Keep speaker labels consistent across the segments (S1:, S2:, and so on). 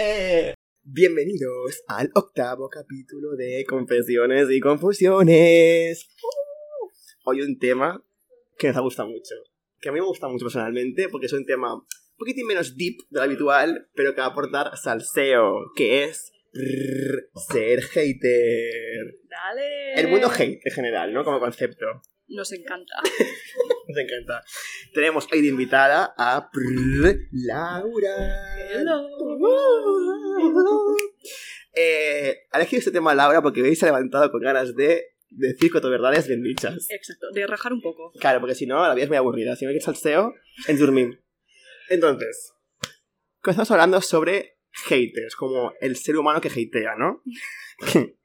S1: Eh, bienvenidos al octavo capítulo de Confesiones y Confusiones. Hoy un tema que nos ha gustado mucho. Que a mí me gusta mucho personalmente porque es un tema un poquitín menos deep de lo habitual, pero que va a aportar salseo, que es ser hater.
S2: Dale.
S1: El mundo hate en general, ¿no? Como concepto.
S2: Nos encanta.
S1: Nos encanta. Tenemos hoy de invitada a Laura.
S2: Hello.
S1: Eh, ha elegido este tema Laura porque veis se ha levantado con ganas de decir cuatro verdades bien dichas.
S2: Exacto, de rajar un poco.
S1: Claro, porque si no, la vida es muy aburrida. Si no hay que salseo, en dormir. Entonces, comenzamos hablando sobre haters, como el ser humano que hatea, ¿no?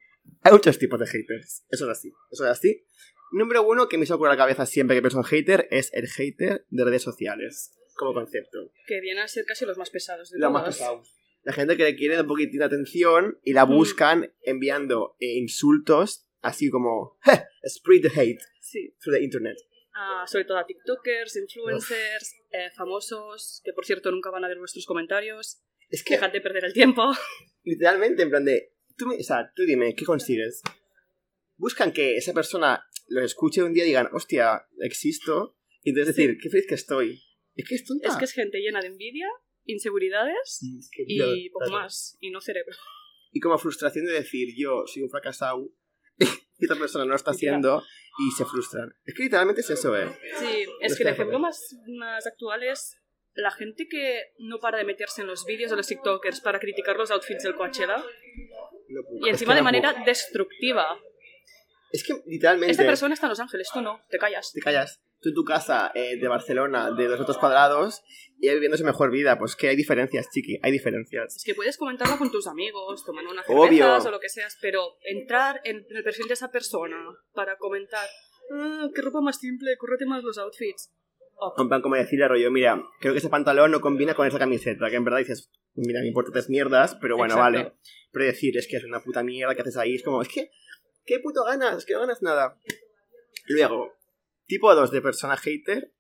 S1: hay muchos tipos de haters. Eso es así. Eso es así. Número uno que me a la cabeza siempre que pienso en hater es el hater de redes sociales, como concepto.
S2: Que vienen a ser casi los más pesados de
S1: Lo más
S2: todas.
S1: pesado. La gente que le quiere un poquitín de atención y la
S2: Mm.
S1: buscan enviando eh, insultos así como "Heh, spread the hate
S2: Sí.
S1: through the internet.
S2: Ah, sobre todo a TikTokers, influencers, eh, famosos, que por cierto nunca van a ver vuestros comentarios.
S1: Es que
S2: Dejad de perder el tiempo.
S1: literalmente en plan de tú me, o sea, tú dime qué consigues. Buscan que esa persona lo escuche un día y digan, "Hostia, existo." Y entonces decir, "Qué feliz que estoy." Es que es tonta.
S2: Es que es gente llena de envidia, inseguridades
S1: que
S2: y
S1: yo-
S2: poco
S1: claro.
S2: más. Y no cerebro.
S1: Y como frustración de decir, "Yo soy un fracasado." y esta persona no lo está haciendo y se frustran. Es que literalmente es eso, eh.
S2: Sí, es
S1: Los
S2: que el ejemplo más, más actual es la gente que no para de meterse en los vídeos de los TikTokers para criticar los outfits del Coachella y encima de manera destructiva.
S1: Es que literalmente
S2: Esta persona está en Los Ángeles, tú no, te callas.
S1: te callas. Tú en tu casa eh, de Barcelona, de dos metros cuadrados, y él viviendo su mejor vida. Pues que hay diferencias, chiqui, hay diferencias.
S2: Es que puedes comentarlo con tus amigos, tomando una
S1: Obvio.
S2: cerveza o lo que seas, pero entrar en el perfil de esa persona para comentar, ah, qué ropa más simple, cúrrate más los outfits. Oh,
S1: En plan, como decirle rollo, mira, creo que ese pantalón no combina con esa camiseta. Que en verdad dices, mira, me importa tres mierdas, pero bueno,
S2: Exacto.
S1: vale. Pero decir, es que es una puta mierda que haces ahí, es como, es que, ¿qué puto ganas? No ganas nada. Luego, tipo 2 de persona hater,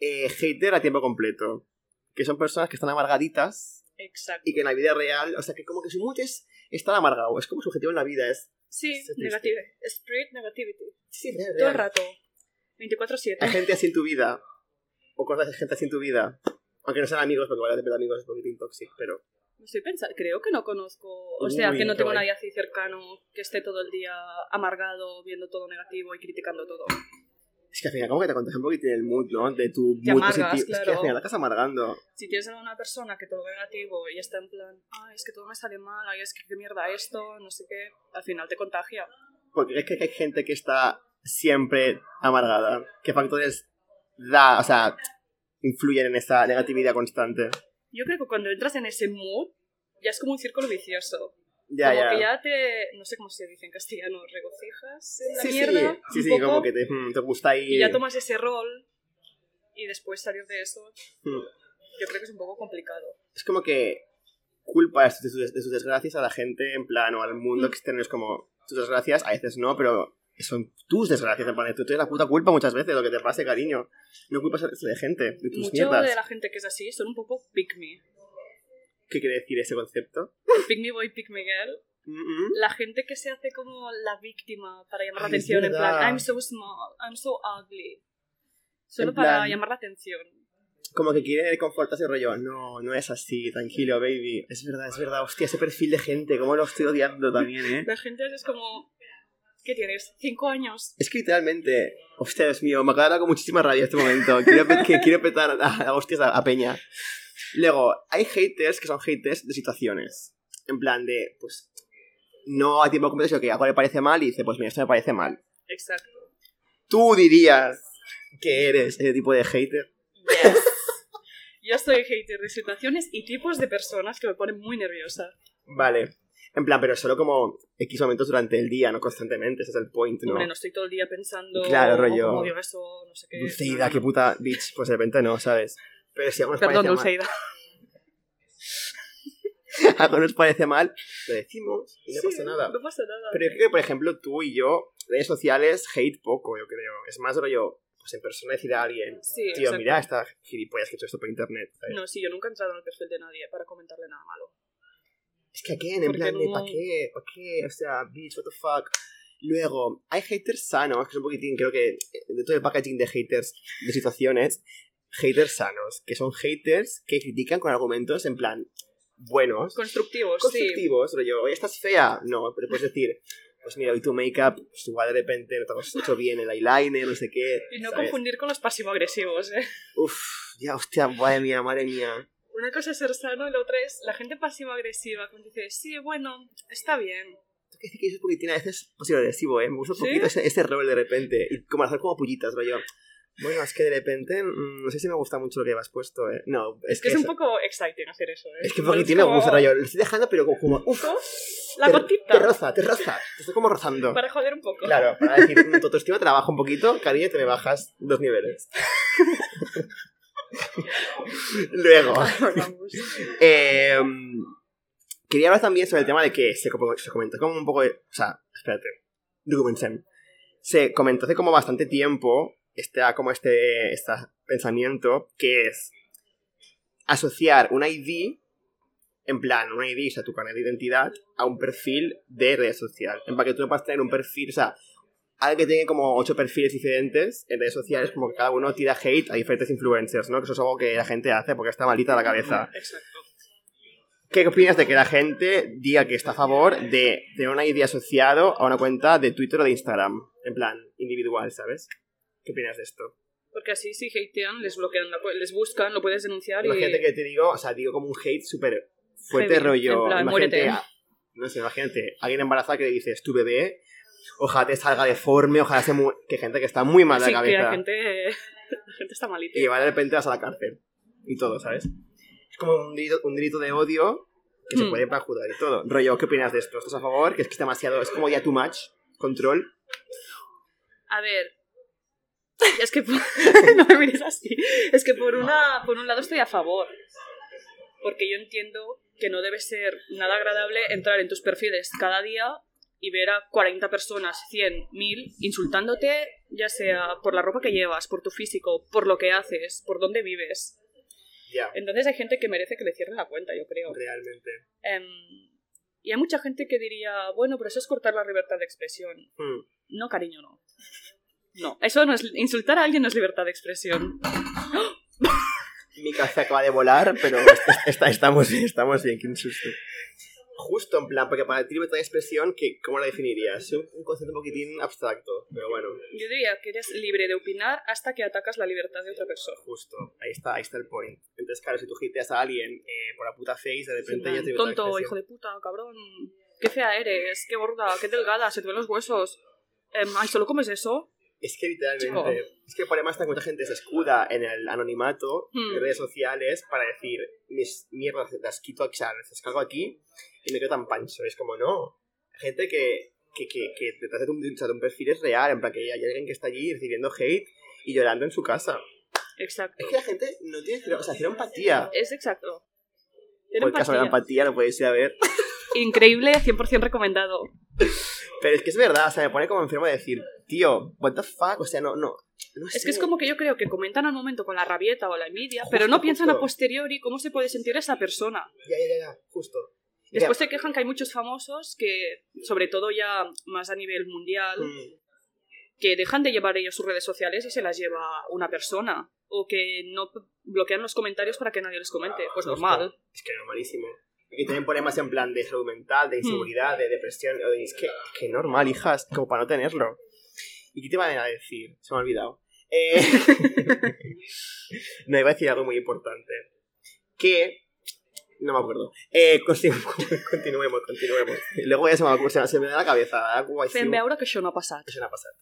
S1: eh, hater a tiempo completo. Que son personas que están amargaditas
S2: exacto.
S1: y que en la vida real, o sea, que como que su mood es estar amargado, es como su objetivo en la vida, es...
S2: Sí,
S1: es
S2: negative. Street negativity.
S1: Sí, real,
S2: Todo el rato. 24-7.
S1: Hay gente así en tu vida, o conoces a gente así en tu vida, aunque no sean amigos, porque vale, de amigos es un poquito tóxico, pero...
S2: Estoy pensando, creo que no conozco, o sea,
S1: Uy,
S2: que no tengo
S1: guay.
S2: nadie así cercano que esté todo el día amargado, viendo todo negativo y criticando todo.
S1: Es que al final como que te contagia un poquito el mood, ¿no? De tu
S2: Te
S1: mood
S2: amargas,
S1: positivo. Es que al
S2: claro.
S1: final te estás amargando.
S2: Si tienes a una persona que todo ve negativo y está en plan, ay, es que todo me sale mal, ay, es que qué mierda esto, no sé qué, al final te contagia.
S1: Porque es que hay gente que está siempre amargada. ¿Qué factores da, o sea, influyen en esa negatividad constante?
S2: Yo creo que cuando entras en ese mood, ya es como un círculo vicioso.
S1: Ya,
S2: como
S1: ya.
S2: que ya te, no sé cómo se dice en castellano, regocijas en la
S1: sí,
S2: mierda.
S1: sí, sí, sí, como que te, mm, te gusta ahí.
S2: Y ya tomas ese rol y después salir de eso,
S1: Mm.
S2: yo creo que es un poco complicado.
S1: Es como que culpas de sus, de sus desgracias a la gente, en plan, o al mundo
S2: Mm.
S1: externo. Es como, tus desgracias, a veces no, pero son tus desgracias. En plan, tú tienes la puta culpa muchas veces de lo que te pase, cariño. No culpas de gente, de tus
S2: Mucho
S1: mierdas.
S2: de la gente que es así son un poco pick me.
S1: ¿Qué quiere decir ese concepto?
S2: El pick me boy, pick me girl.
S1: Mm, mm.
S2: La gente que se hace como la víctima para llamar la
S1: Ay, es
S2: atención, en plan. I'm so small, I'm so ugly. Solo
S1: En
S2: para
S1: plan-
S2: llamar la atención.
S1: Como que quiere confortarse rollo. No, no es así, tranquilo, baby. Es verdad, es verdad. Hostia, ese perfil de gente, cómo lo estoy odiando también, ¿eh?
S2: La gente es como, ¿qué tienes? ¿Cinco años?
S1: Es que literalmente, hostia, Dios mío, me acaba dar con muchísima rabia este momento. Quiero, pe- que, quiero petar a, a hostias a, a Peña. Luego, hay haters que son haters de situaciones. En plan de, pues, no a tiempo completo, sino que algo le parece mal y dice, pues mira, esto me parece mal.
S2: Exacto.
S1: Tú dirías que eres ese tipo de hater.
S2: Yes. Yo soy hater de situaciones y tipos de personas que me ponen muy nerviosa.
S1: Vale. En plan, pero solo como X momentos durante el día, no constantemente, ese es el point, ¿no?
S2: Hombre, no estoy todo el día pensando.
S1: Claro, rollo.
S2: Como digo eso, no sé qué.
S1: Dulceida, qué puta bitch, pues de repente no, ¿sabes? Pero si algo nos
S2: Perdón,
S1: parece mal,
S2: Dulceida.
S1: algo nos parece mal, lo decimos y no
S2: Sí,
S1: pasa nada.
S2: No pasa nada.
S1: Pero yo creo que, por ejemplo, tú y yo, redes sociales, hate poco, yo creo. Es más rollo, pues en persona decir a alguien,
S2: Sí,
S1: tío,
S2: exacto.
S1: mira esta gilipollas que he hecho esto por internet. ¿sabes?
S2: No, sí, yo nunca he entrado en el perfil de nadie para comentarle nada malo.
S1: Es que, ¿qué? En plan
S2: no-
S1: ¿para qué? ¿Para qué? O sea, bitch, what the fuck. Luego, hay haters sanos, que es un poquitín, creo que, eh, de todo el packaging de haters de situaciones, haters sanos, que son haters que critican con argumentos en plan buenos,
S2: Constructivos, sí.
S1: constructivos, rollo, oye, ¿estás fea? No, pero puedes decir, pues mira, hoy tu make-up, pues igual de repente no te has hecho bien el eyeliner, no sé qué.
S2: Y no
S1: ¿sabes?
S2: confundir con los pasivo-agresivos, ¿eh?
S1: Uf, ya, hostia, madre mía, madre mía.
S2: Una cosa es ser sano y la otra es la gente pasivo-agresiva, que dice, sí, bueno, está bien.
S1: Tengo que que es un poquitín a veces pasivo agresivo, ¿eh? Me gusta un
S2: ¿Sí?
S1: poquito ese, ese rol de repente. Y como hacer como pullitas, rollo. Bueno, es que de repente, mm, no sé si me gusta mucho lo que me has puesto, ¿eh? No, es,
S2: Es que es un
S1: eso-
S2: poco exciting hacer eso, ¿eh?
S1: Es que un poquitín me gusta, rollo. Lo estoy dejando, pero como, como uf,
S2: La
S1: te,
S2: gotita.
S1: Te roza, te roza. Te estoy como rozando.
S2: Para joder un poco.
S1: Claro, para decir, mm, tu autoestima te la bajo un poquito, cariño, te me bajas dos niveles. Luego, eh, quería hablar también sobre el tema de que se, se comentó como un poco de... O sea, espérate. Se comentó hace como bastante tiempo este, como este, este pensamiento que es asociar un ID, en plan, un ID, o sea, tu carnet de identidad, a un perfil de red social. En plan, que tú no puedas tener un perfil, o sea, alguien que tenga como ocho perfiles diferentes en redes sociales, como que cada uno tira hate a diferentes influencers, ¿no? Que eso es algo que la gente hace porque está malita la cabeza.
S2: Exacto.
S1: ¿Qué opinas de que la gente diga que está a favor de tener una ID asociado a una cuenta de Twitter o de Instagram? En plan, individual, ¿sabes? ¿Qué opinas de esto?
S2: Porque así si hatean, les bloquean, les buscan, lo puedes denunciar y...
S1: Imagínate que te digo, o sea, digo como un hate súper fuerte
S2: Heavy,
S1: rollo.
S2: en plan,
S1: imagínate,
S2: muérete.
S1: no sé, imagínate, alguien embarazada que le dices, tu bebé, ojalá te salga deforme, ojalá se mu que gente que está muy mal de
S2: Sí,
S1: la
S2: que la
S1: cabeza.
S2: gente, la gente está malita.
S1: Y igual de repente vas a la cárcel. Y todo, ¿sabes? Es como un delito, un delito de odio que se
S2: Hmm.
S1: puede perjudicar y todo. Rollo, ¿qué opinas de esto? ¿Estás a favor? Que es que es demasiado, es como ya too much, control.
S2: A ver. Es que por- no me mires así. Es que por una por un lado estoy a favor. Porque yo entiendo que no debe ser nada agradable entrar en tus perfiles cada día y ver a 40 personas, 100, 1000 insultándote, ya sea por la ropa que llevas, por tu físico, por lo que haces, por dónde vives.
S1: Ya,
S2: Entonces hay gente que merece que le cierren la cuenta, yo creo.
S1: realmente.
S2: Em, y hay mucha gente que diría, bueno, pero eso es cortar la libertad de expresión.
S1: Hmm.
S2: No, cariño, no. No, eso no es. Insultar a alguien no es libertad de expresión.
S1: Mi cabeza acaba de volar, pero está- estamos, estamos bien, qué susto. Justo, en plan, porque para ti libertad de expresión, ¿qué, ¿cómo la definirías? Es un, concepto un poquitín abstracto, pero bueno,
S2: Yo diría que eres libre de opinar hasta que atacas la libertad de otra persona.
S1: justo, ahí está, ahí está el point. Entonces, claro, si tú hiteas a alguien eh, por la puta face, de repente ya te
S2: Tonto, hijo de puta, cabrón. Qué fea eres, qué gorda, qué delgada, se te ven los huesos. Em, ay, ¿solo comes eso?
S1: Es que literalmente,
S2: Chico.
S1: es que está en que mucha gente se escuda en el anonimato
S2: Hmm.
S1: de redes sociales para decir, mis mierdas las quito o sea, las descargo aquí y me quedo tan pancho. Es como, no. Gente que, que, que, que detrás de un, de un perfil es real, en plan que hay alguien que está allí recibiendo hate y llorando en su casa.
S2: Exacto.
S1: Es que la gente no tiene, cero- o sea, cero empatía.
S2: Es exacto.
S1: Por el caso de la
S2: empatía.
S1: empatía lo podéis ir a ver.
S2: Increíble, 100% recomendado.
S1: Pero es que es verdad, o sea, me pone como enfermo de decir, tío, what the fuck, o sea, no, no. no
S2: Es
S1: sé.
S2: que es como que yo creo que comentan al momento con la rabieta o la envidia,
S1: Justo,
S2: pero no piensan a posteriori cómo se puede sentir esa persona.
S1: Ya, ya, ya, justo.
S2: Después se quejan que hay muchos famosos que, sobre todo ya más a nivel mundial,
S1: mm,
S2: que dejan de llevar ellos sus redes sociales y se las lleva una persona. O que no bloquean los comentarios para que nadie les comente. Pues
S1: Justo.
S2: normal.
S1: Es que normalísimo. Y tienen problemas en plan de salud mental, de inseguridad, de depresión. Es que, es que normal, hijas, como para no tenerlo. ¿Y qué te van a decir? Se me ha olvidado. Eh... no, iba a decir algo muy importante. Que... No me acuerdo. Eh, continu- continuemos, continuemos. Luego ya se me, va a ocurrir, se me- da la cabeza.
S2: Fem veure que això no ha passat.
S1: Eso no ha pasado.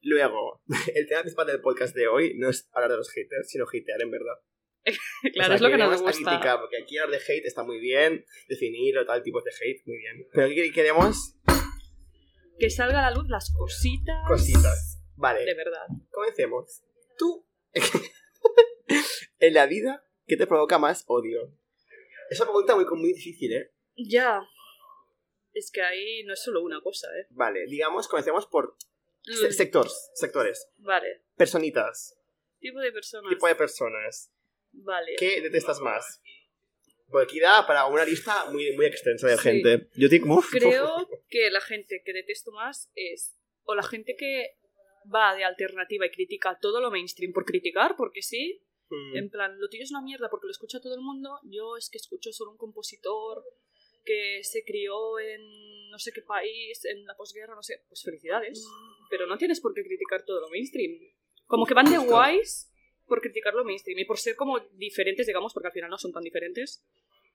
S1: Luego, el tema principal del podcast de hoy no es hablar de los haters, sino hatear en verdad.
S2: Claro,
S1: O sea,
S2: es lo que nos
S1: a
S2: gusta.
S1: criticar, porque aquí hablar de hate está muy bien, definirlo, tal, tipos de hate, muy bien. Pero aquí queremos
S2: Que salga a la luz las cositas.
S1: cositas. Vale,
S2: De verdad.
S1: comencemos. Tú, en la vida, ¿qué te provoca más odio? Es una pregunta muy, muy difícil, ¿eh?
S2: Ya. Es que ahí no es solo una cosa, ¿eh?
S1: Vale, digamos, comencemos por se- sectores, sectores.
S2: Vale.
S1: Personitas,
S2: Tipo de personas.
S1: tipo de personas.
S2: Vale.
S1: ¿Qué detestas más? Porque aquí da para una lista muy, muy extensa de
S2: Sí.
S1: gente. Yo digo, como...
S2: Creo que la gente que detesto más es o la gente que va de alternativa y critica todo lo mainstream por criticar, porque sí,
S1: Mm.
S2: en plan, lo tuyo es una mierda porque lo escucha todo el mundo, yo es que escucho solo un compositor que se crió en no sé qué país, en la posguerra, no sé, pues felicidades, pero no tienes por qué criticar todo lo mainstream. Como que van de guays por criticar lo mainstream y por ser como diferentes, digamos, porque al final no son tan diferentes.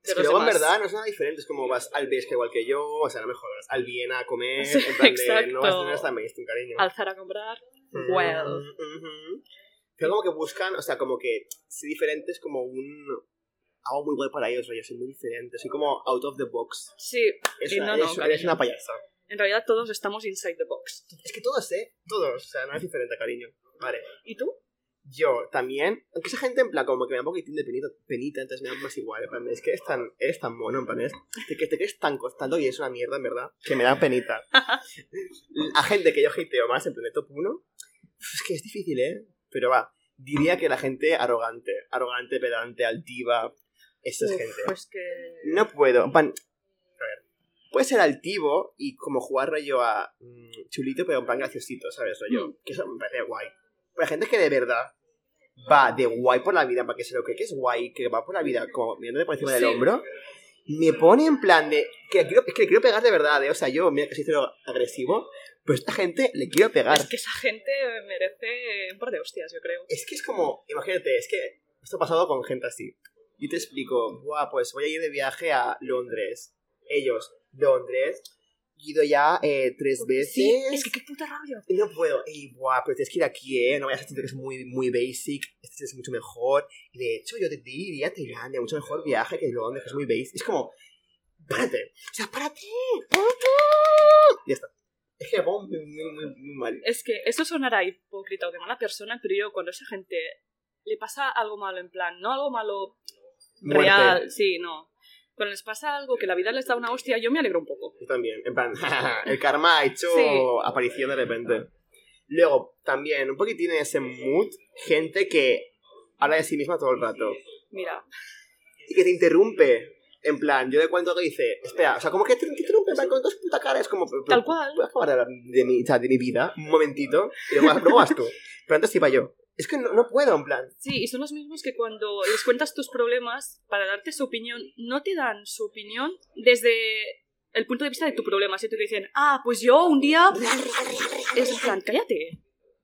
S2: de
S1: Es que luego en verdad no es nada diferente, es como vas al Vesca igual que yo, o sea, no me jodas, al Viena a comer,
S2: Sí,
S1: en plan de,
S2: exacto.
S1: no vas a tener hasta mainstream, cariño.
S2: Alzar a comprar,
S1: Mm,
S2: well.
S1: ujú. Pero como que buscan, o sea, como que ser diferentes como un... Algo muy guay para ellos, rollo, soy muy diferente, soy como out of the box.
S2: Sí,
S1: Es una,
S2: no, no,
S1: es- eres una payasa.
S2: en realidad todos estamos inside the box.
S1: Es que todos, ¿eh? Todos, o sea, no es diferente, cariño. Vale.
S2: ¿Y tú?
S1: Yo también, aunque esa gente en plan como que me da un poquitín de penita, penita entonces me da más igual. En plan, es que eres tan, eres tan mono, en plan, es, te, que te crees tan costando y es una mierda, en verdad, que me da penita. A gente que yo hateo más, en plan de top 1, es que es difícil, ¿eh? Pero va, diría que la gente arrogante, arrogante, pedante, altiva, esa es
S2: Uf,
S1: gente.
S2: Pues que...
S1: No puedo. en plan, a ver. Puede ser altivo y como jugar rollo a mm, chulito, pero en plan graciosito, ¿sabes? Rollo.
S2: Mm.
S1: Que eso me parece guay. Pero hay gente que de verdad va de guay por la vida, para que se lo cree que es guay, que va por la vida como mirándote por encima del hombro, me pone en plan de. Que le quiero, es que le quiero pegar de verdad, ¿eh? O sea, yo, mira que soy cero agresivo, pero esta gente le quiero pegar.
S2: Es que esa gente merece un par de hostias, yo creo.
S1: Es que es como, imagínate, es que esto ha pasado con gente así. Yo te explico, Buah, pues voy a ir de viaje a Londres. Ellos, Londres. Ido ya eh, tres veces.
S2: Sí, es que qué puta rabia.
S1: No puedo. Ey, buah, pero tienes que ir aquí, ¿eh? No vayas a sentir que es muy, muy basic. Este es mucho mejor. Y de hecho, yo te diría a Tailandia, mucho mejor viaje que Londres, que es muy basic. Es como, párate. O sea, párate. párate. Y ya está. Es que muy, muy, muy, muy mal.
S2: Es que eso sonará hipócrita o de mala persona, pero yo cuando a esa gente le pasa algo malo en plan, no algo malo
S1: Muerte.
S2: real, sí, no. Cuando les pasa algo que la vida les da una hostia, yo me alegro un poco.
S1: Yo también, en plan, el karma ha hecho
S2: Sí.
S1: aparición de repente. Luego, también, un poquitín en ese mood, gente que habla de sí misma todo el rato.
S2: Mira,
S1: Y que te interrumpe. En plan, yo le cuento y dice, espera, o sea, como que te te interrumpe, plan, con dos puta cara, es como...
S2: Tal cual.
S1: ¿Puedo acabar de de mi, o sea, de mi vida? Un momentito. Y luego, luego vas tú. Pero antes iba yo. Es que no, no puedo, en plan.
S2: sí, y son los mismos que cuando les cuentas tus problemas para darte su opinión, no te dan su opinión desde el punto de vista de tu problema. Si te dicen, ah, pues yo un día... Es en plan, cállate.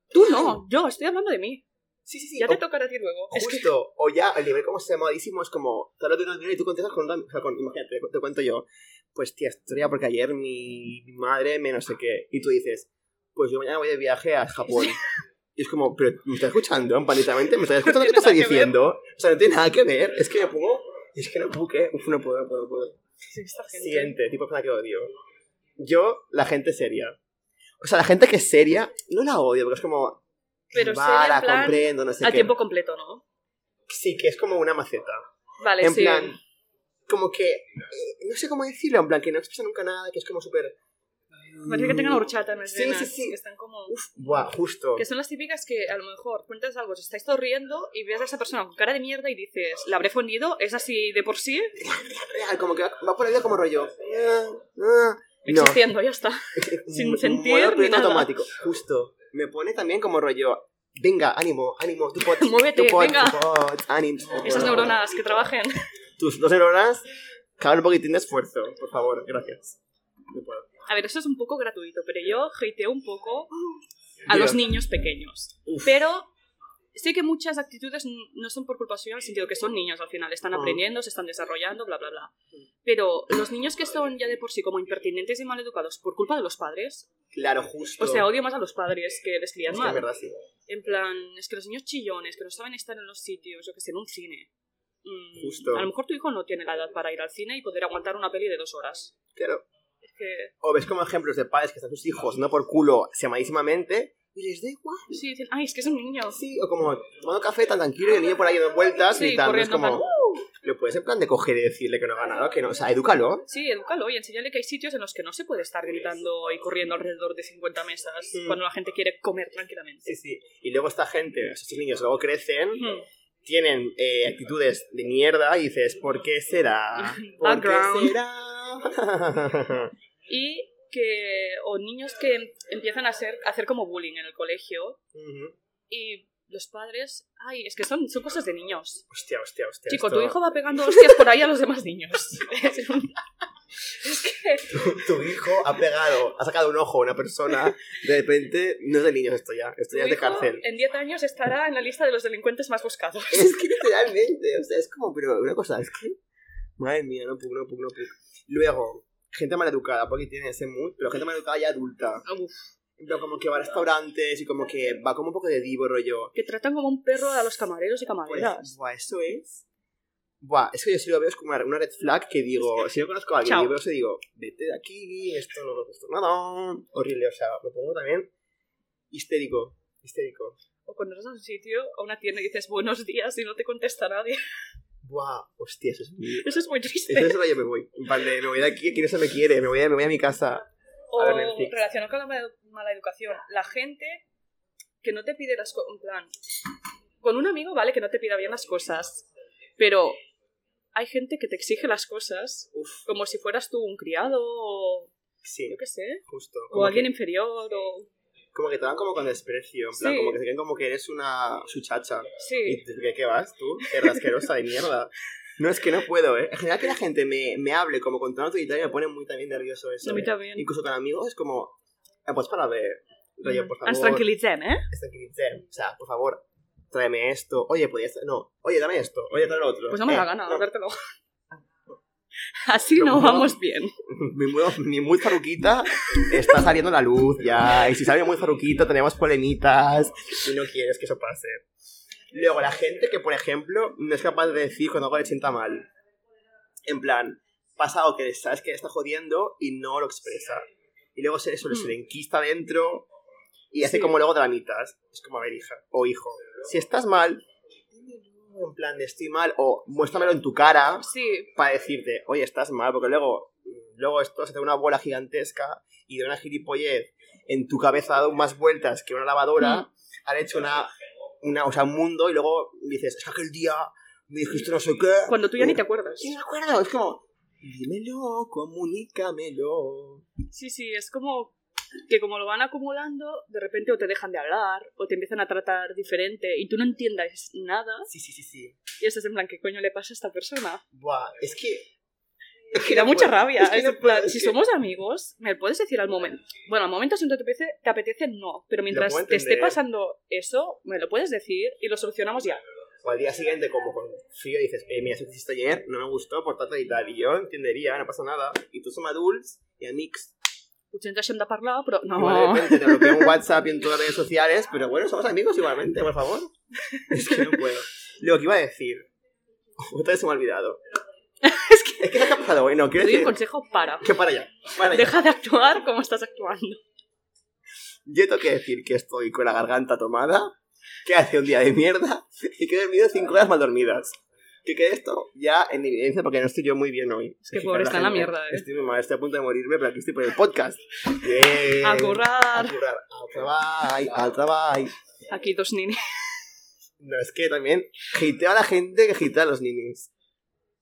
S2: Tú no, yo estoy hablando de mí.
S1: Sí, sí, sí.
S2: Ya
S1: o-
S2: te tocará a ti luego. Es que
S1: Justo, o ya el nivel como se modísimo es como, te hablo de una y tú contestas con, una- o sea, con imagínate, te, te cuento yo, pues tía, historia porque ayer mi, mi madre me no sé qué, y tú dices, pues yo mañana voy de viaje a Japón. Y es como, pero me estás escuchando, En plan, literalmente, me estás escuchando qué te
S2: ver.
S1: diciendo. O sea, no tiene nada que ver, es que me pongo, es que no puedo, ¿qué? Uf, no puedo, no puedo, no puedo. Siguiente, tipo de persona que odio. Yo, la gente seria. O sea, la gente que es seria, no la odio, porque es como,
S2: Pero
S1: va, la comprendo, no sé
S2: A
S1: qué.
S2: tiempo completo, ¿no?
S1: Sí, que es como una maceta.
S2: Vale,
S1: en
S2: sí.
S1: plan, como que, eh, no sé cómo decirlo, en plan, que no expresa nunca nada, que es como súper...
S2: Parece que tengan horchata en las
S1: Sí,
S2: venas,
S1: sí, sí.
S2: Que están como...
S1: Uf, buah, justo.
S2: Que son las típicas que a lo mejor cuentas algo, os estáis todos riendo y ves a esa persona con cara de mierda y dices, ¿la habré fundido? ¿Es así de por sí?
S1: Real, como que va, va por día como rollo... No,
S2: Existiendo, ya está. sin sentir
S1: modo
S2: ni nada.
S1: automático, justo. Me pone también como rollo... Venga, ánimo, ánimo, tú pots,
S2: Muévete,
S1: tú pots,
S2: venga.
S1: tú pots, ánimo.
S2: Esas neuronas que trabajen.
S1: Tus dos neuronas, cagan un poquitín de esfuerzo, por favor, gracias. No puedo.
S2: A ver, eso es un poco gratuito, pero yo hateo un poco a los niños pequeños. Pero sé que muchas actitudes no son por culpa suya, en el sentido que son niños al final, están
S1: Ah.
S2: aprendiendo, se están desarrollando, bla, bla, bla. Pero los niños que son ya de por sí como impertinentes y mal educados por culpa de los padres,
S1: Claro, justo.
S2: o sea, odio más a los padres que les crían mal.
S1: verdad sí.
S2: En plan, es que los niños chillones, que no saben estar en los sitios, yo que sé, en un cine. Mm,
S1: Justo.
S2: A lo mejor tu hijo no tiene la edad para ir al cine y poder aguantar una peli de dos horas.
S1: Claro.
S2: Es que,
S1: O ves como ejemplos de padres que están sus hijos no por culo semanísimamente y les da igual.
S2: sí, dicen, ay, es que es un niño.
S1: Sí, o como tomando café tan tranquilo y el niño por ahí dando vueltas
S2: Sí,
S1: gritando. Es
S2: corriendo, en
S1: como, lo puedes en plan de coger y decirle que no haga nada, que no, o sea, edúcalo.
S2: Sí, edúcalo y enséñale que hay sitios en los que no se puede estar gritando y corriendo alrededor de 50 mesas
S1: Mm.
S2: cuando la gente quiere comer tranquilamente.
S1: Sí, sí. Y luego esta gente, estos niños luego crecen
S2: Ujú.
S1: tienen eh, actitudes de mierda y dices, ¿por qué será? ¿Por qué será?
S2: Y que. O niños que empiezan a, ser, a hacer como bullying en el colegio.
S1: Ujú.
S2: Y los padres. Ay, es que son, son cosas de niños.
S1: Hostia, hostia, hostia.
S2: Chico,
S1: esto-
S2: tu hijo va pegando hostias por ahí a los demás niños. es, un- es que.
S1: tu hijo ha pegado, ha sacado un ojo a una persona, de repente, no es de niños esto ya, esto
S2: tu
S1: ya es de cárcel.
S2: En 10 años estará en la lista de los delincuentes más buscados.
S1: Es que literalmente, o sea, es como, pero una cosa, es que, madre mía, no puedo, no puedo, no puedo. Luego, gente maleducada, porque tiene ese mood, pero gente maleducada ya adulta.
S2: Uf,
S1: En plan, como que va a restaurantes y como que va como un poco de divo rollo.
S2: que tratan como un perro a los camareros y
S1: Pues,
S2: camareras.
S1: buah, eso es. Buah, es que yo sí lo veo es como una, red flag que digo, si yo conozco a alguien y veo eso digo, vete de aquí, esto no me gusta nada. Horrible, o sea, me pongo también histérico, histérico.
S2: O cuando vas a un sitio, a una tienda y dices buenos días y no te contesta nadie.
S1: Buah, hostia, eso es muy...
S2: Eso es muy triste.
S1: Eso es lo que yo me voy. De, me voy de aquí, aquí no se me quiere, me voy a, me voy a mi casa.
S2: O
S1: a ver Netflix.
S2: relacionado con la mala, mala educación. La gente que no te pide las cosas. En plan, con un amigo vale que no te pida bien las cosas, pero hay gente que te exige las cosas
S1: Uf,
S2: como si fueras tú un criado o
S1: sí,
S2: yo qué sé,
S1: justo.
S2: o alguien
S1: que,
S2: inferior o...
S1: como que te dan como con desprecio, en plan,
S2: Sí.
S1: como que se creen como que eres una suchacha.
S2: Sí,
S1: ¿Y de qué, vas tú? Qué asquerosa de mierda. No, es que no puedo, ¿eh? En general que la gente me, me hable como con tono autoritario me pone muy también nervioso eso.
S2: mí
S1: ¿eh?
S2: también.
S1: Incluso con amigos es como... Ah, pues para ver, rollo, por favor...
S2: Ens tranquil·litzem, eh?
S1: es tranquilicem. O sea, por favor, tráeme esto. Oye, podías... No, oye, dame esto. Oye, tráeme lo otro.
S2: Pues no me
S1: Eh,
S2: da gana
S1: no.
S2: dártelo. Así no
S1: No.
S2: vamos bien.
S1: mi, muy- mi muy faruquita está saliendo la luz ya. Y si sale muy faruquito, tenemos polemitas. Y no quieres que eso pase. Luego, la gente que, por ejemplo, no es capaz de decir cuando algo le sienta mal. En plan, pasa algo que sabes que le está jodiendo y no lo expresa. Y luego se, eso se le enquista dentro y hace
S2: Sí.
S1: como luego dramitas. Es como, a ver, hija o hijo, si estás mal, en plan de estoy mal, o muéstramelo en tu cara
S2: Sí,
S1: para decirte, oye, estás mal, porque luego, luego esto se hace una bola gigantesca y de una gilipollez en tu cabeza ha dado más vueltas que una lavadora,
S2: Mm.
S1: han hecho una, una, o sea, un mundo y luego dices, es que aquel día me dijiste no sé qué.
S2: cuando tú ya ni te acuerdas.
S1: Sí, me acuerdo, es como, dímelo, comunícamelo.
S2: Sí, sí, es como que como lo van acumulando, de repente o te dejan de hablar, o te empiezan a tratar diferente, y tú no entiendas nada,
S1: Sí, sí, sí, sí.
S2: y estás en plan, ¿qué coño le pasa a esta persona?
S1: Buah, es que... es
S2: Y da
S1: no
S2: mucha
S1: puedo,
S2: rabia.
S1: es que
S2: es en plan,
S1: puedo, es
S2: si
S1: que-
S2: somos amigos, me puedes decir al momento. Bueno, al momento si no te apetece, te apetece, no. Pero mientras te esté pasando eso, me lo puedes decir y lo solucionamos ya.
S1: O al día siguiente, como con frío, dices, eh, mira, eso que hiciste ayer no me gustó por tanto y tal. Y yo entendería, no pasa nada. I tu som adults i amics.
S2: Potser ens deixem de parlar, però no.
S1: Repente te bloqueo en WhatsApp y en todas las redes sociales, pero bueno, somos amigos igualmente, por favor. Es que no puedo. Lo que iba a decir. Otra vez se me ha olvidado.
S2: es que
S1: Es que ¿qué ha pasado hoy? No,
S2: te
S1: quiero
S2: doy un
S1: decir
S2: consejo, para.
S1: que para allá. Para allá.
S2: Deja de actuar como estás actuando.
S1: Yo tengo que decir que estoy con la garganta tomada, que hace un día de mierda y que he dormido cinco horas mal dormidas. Que quede esto ya en evidencia porque no estoy yo muy bien hoy.
S2: Es que pobre está en la mierda, eh.
S1: Estoy muy mal, estoy a punto de morirme, pero aquí estoy por el podcast. Bien.
S2: A currar.
S1: A currar. Al trabajo, al trabajo.
S2: Aquí dos ninis.
S1: No, es que también hiteo a la gente que hitea a los ninis.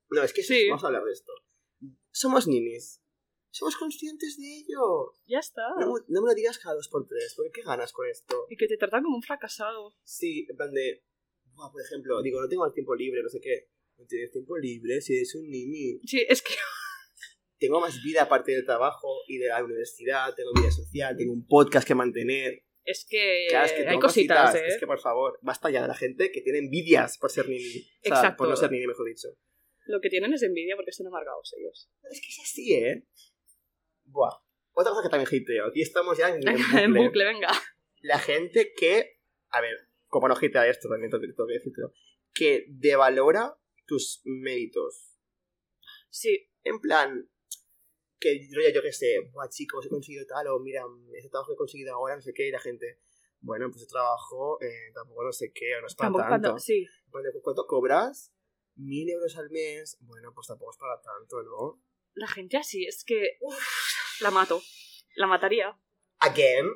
S1: No, es que
S2: Sí.
S1: vamos a hablar de esto. Somos ninis. Somos conscientes de ello.
S2: Ya está.
S1: No, no me lo digas cada dos por tres, porque ¿qué ganas con esto?
S2: Y que te tratan como un fracasado.
S1: Sí, en plan de... por ejemplo, digo, no tengo el tiempo libre, no sé qué. No tienes tiempo libre si eres un nini.
S2: Sí, es que
S1: Tengo más vida aparte del trabajo y de la universidad, tengo vida social, tengo un podcast que mantener.
S2: es que,
S1: Claro, es que
S2: hay
S1: tengo
S2: cositas, ¿eh?
S1: Es que, por favor, basta ya de la gente que tiene envidias por ser nini. O sea,
S2: Exacto.
S1: por no ser nini, mejor dicho.
S2: Lo que tienen es envidia porque están amargados ellos.
S1: Es que es así, ¿eh? Buah. Otra cosa que también hiteo. Aquí estamos ya en, en bucle.
S2: en bucle, venga.
S1: La gente que... A ver, como no hitea esto también tengo que decirlo. Que devalora tus méritos.
S2: Sí,
S1: En plan... Que rollo, yo que sé, buah, chicos, he conseguido tal, o mira, este trabajo que he conseguido ahora, no sé qué, y la gente, bueno, pues el trabajo eh, tampoco no sé qué, o no es para
S2: tampoco
S1: tanto.
S2: cuando... Sí,
S1: Bueno, ¿Cuánto cobras? Mil euros al mes. Bueno, pues tampoco es para tanto, ¿no?
S2: la gente así es que... uf, la mato. La mataría.
S1: Again,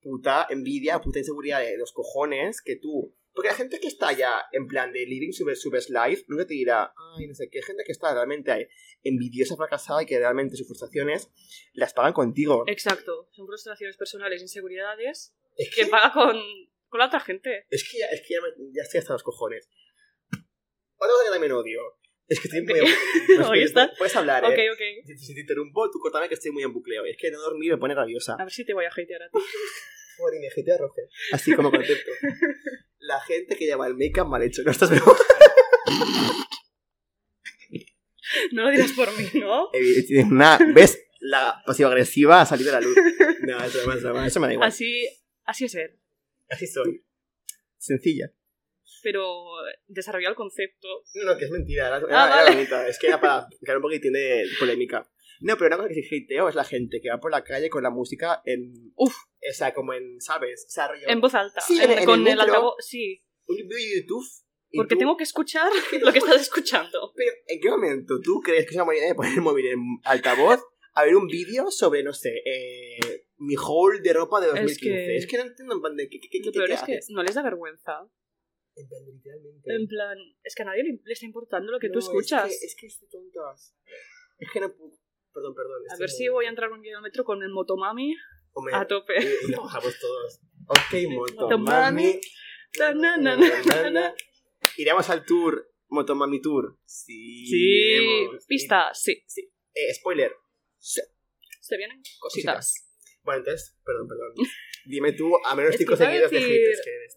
S1: puta envidia, puta inseguridad de los cojones que tú. Porque la gente que está ya en plan de living super, super life nunca te dirá, ay, no sé qué. Gente que está realmente envidiosa, fracasada y que realmente sus frustraciones las pagan contigo.
S2: Exacto. Son frustraciones personales, inseguridades
S1: Es
S2: que paga con, con la otra gente.
S1: Es que ya, es que ya, ya estoy hasta los cojones. Otra cosa que también odio. Es que estoy muy... Pues,
S2: está.
S1: Puedes hablar,
S2: Ok,
S1: ¿eh?
S2: ok.
S1: Si, si te interrumpo, tú cortame que estoy muy en bucleo. Es que no dormir me pone rabiosa.
S2: A ver si te voy a hatear a ti.
S1: Y me agité a Roger. Así como concepto. La gente que lleva el make-up mal hecho. No estás mejor.
S2: No lo dirás por mí, ¿no?
S1: Nada, ¿Ves? La pasiva-agresiva ha salido a la luz. No, eso, eso, eso me da igual.
S2: Así, así es él.
S1: Así soy. Sencilla.
S2: Pero desarrolla el concepto.
S1: No, no, que es mentira. Era-
S2: Ah,
S1: era
S2: vale.
S1: bonita. Es que era para crear un poquitín de polémica. No, pero una cosa que sí hateo es la gente que va por la calle con la música en...
S2: Uf.
S1: O sea, como en, ¿sabes? O sea, rollo...
S2: En voz alta.
S1: Sí,
S2: En-
S1: en- en
S2: con
S1: el
S2: altavoz. Sí.
S1: Un vídeo de YouTube...
S2: Porque
S1: tú-
S2: tengo que escuchar lo que estás escuchando.
S1: Pero, ¿en qué momento tú crees que es una buena idea de poner el móvil en altavoz a ver un vídeo sobre, no sé, eh, mi haul de ropa de 2015? Es
S2: que-
S1: que, no entiendo en plan de qué, qué, qué,
S2: Lo
S1: qué-
S2: es que no les da vergüenza.
S1: En plan, literalmente.
S2: En plan, es que a nadie le, le está importando lo que
S1: No,
S2: tú escuchas.
S1: Es que, es que estoy tontas. Es que no puedo... Perdón, perdón.
S2: A
S1: estoy
S2: ver si voy a entrar un kilómetro con el motomami
S1: Hombre,
S2: a tope.
S1: y lo bajamos todos. Ok, moto,
S2: Motomami.
S1: Iremos al tour, Motomami Tour. Sí.
S2: Sí, pista, sí.
S1: Eh, spoiler. Sí.
S2: Se vienen cositas.
S1: Bueno, entonces, perdón, perdón. Dime tú, a menos
S2: Es que
S1: cinco
S2: iba a
S1: seguidos de
S2: decir-
S1: haters que eres.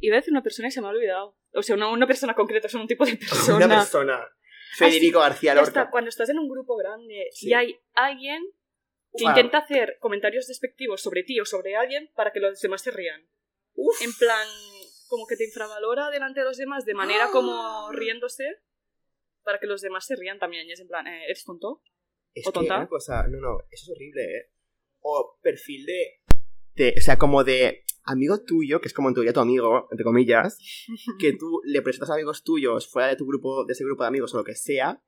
S2: Iba a decir una persona y se me ha olvidado. O sea, no una persona concreta, son un tipo de persona.
S1: Una persona. Federico García
S2: Ya
S1: Lorca.
S2: está, cuando estás en un grupo grande
S1: Sí.
S2: y hay alguien que
S1: Uf,
S2: intenta hacer comentarios despectivos sobre ti o sobre alguien para que los demás se rían.
S1: uf.
S2: En plan, como que te infravalora delante de los demás de manera como riéndose para que los demás se rían también. Y es en plan, eh, ¿eres tonto?
S1: Es
S2: ¿O
S1: que
S2: tonta?
S1: una cosa, no, no, eso es horrible, ¿eh? O perfil de, de- o sea, como de amigo tuyo, que es como en teoría tu amigo, entre comillas, que tú le presentas a amigos tuyos fuera de tu grupo, de ese grupo de amigos o lo que sea,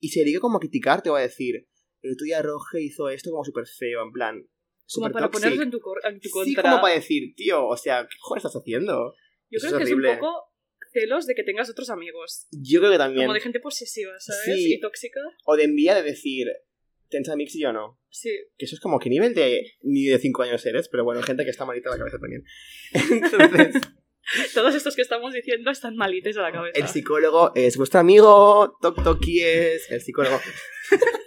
S1: y se dedica como a criticarte o a decir, el tuya Roge hizo esto como súper feo, en plan,
S2: Como para
S1: toxic.
S2: ponerlo en tu, en tu contra.
S1: Sí, como para decir, tío, o sea, ¿qué joder estás haciendo?
S2: Yo
S1: Eso
S2: creo
S1: es
S2: que
S1: horrible.
S2: es un poco celos de que tengas otros amigos.
S1: Yo creo que también.
S2: Como de gente posesiva, ¿sabes?
S1: Sí.
S2: Y tóxica.
S1: O de envidia de decir, tens amigos y yo no.
S2: Sí.
S1: Que eso es como, ¿qué nivel de ni de 5 años eres? Pero bueno, gente que está malita de la cabeza también. Entonces,
S2: Todos estos que estamos diciendo están malites a la cabeza.
S1: el psicólogo es vuestro amigo, Tok Toki es el psicólogo.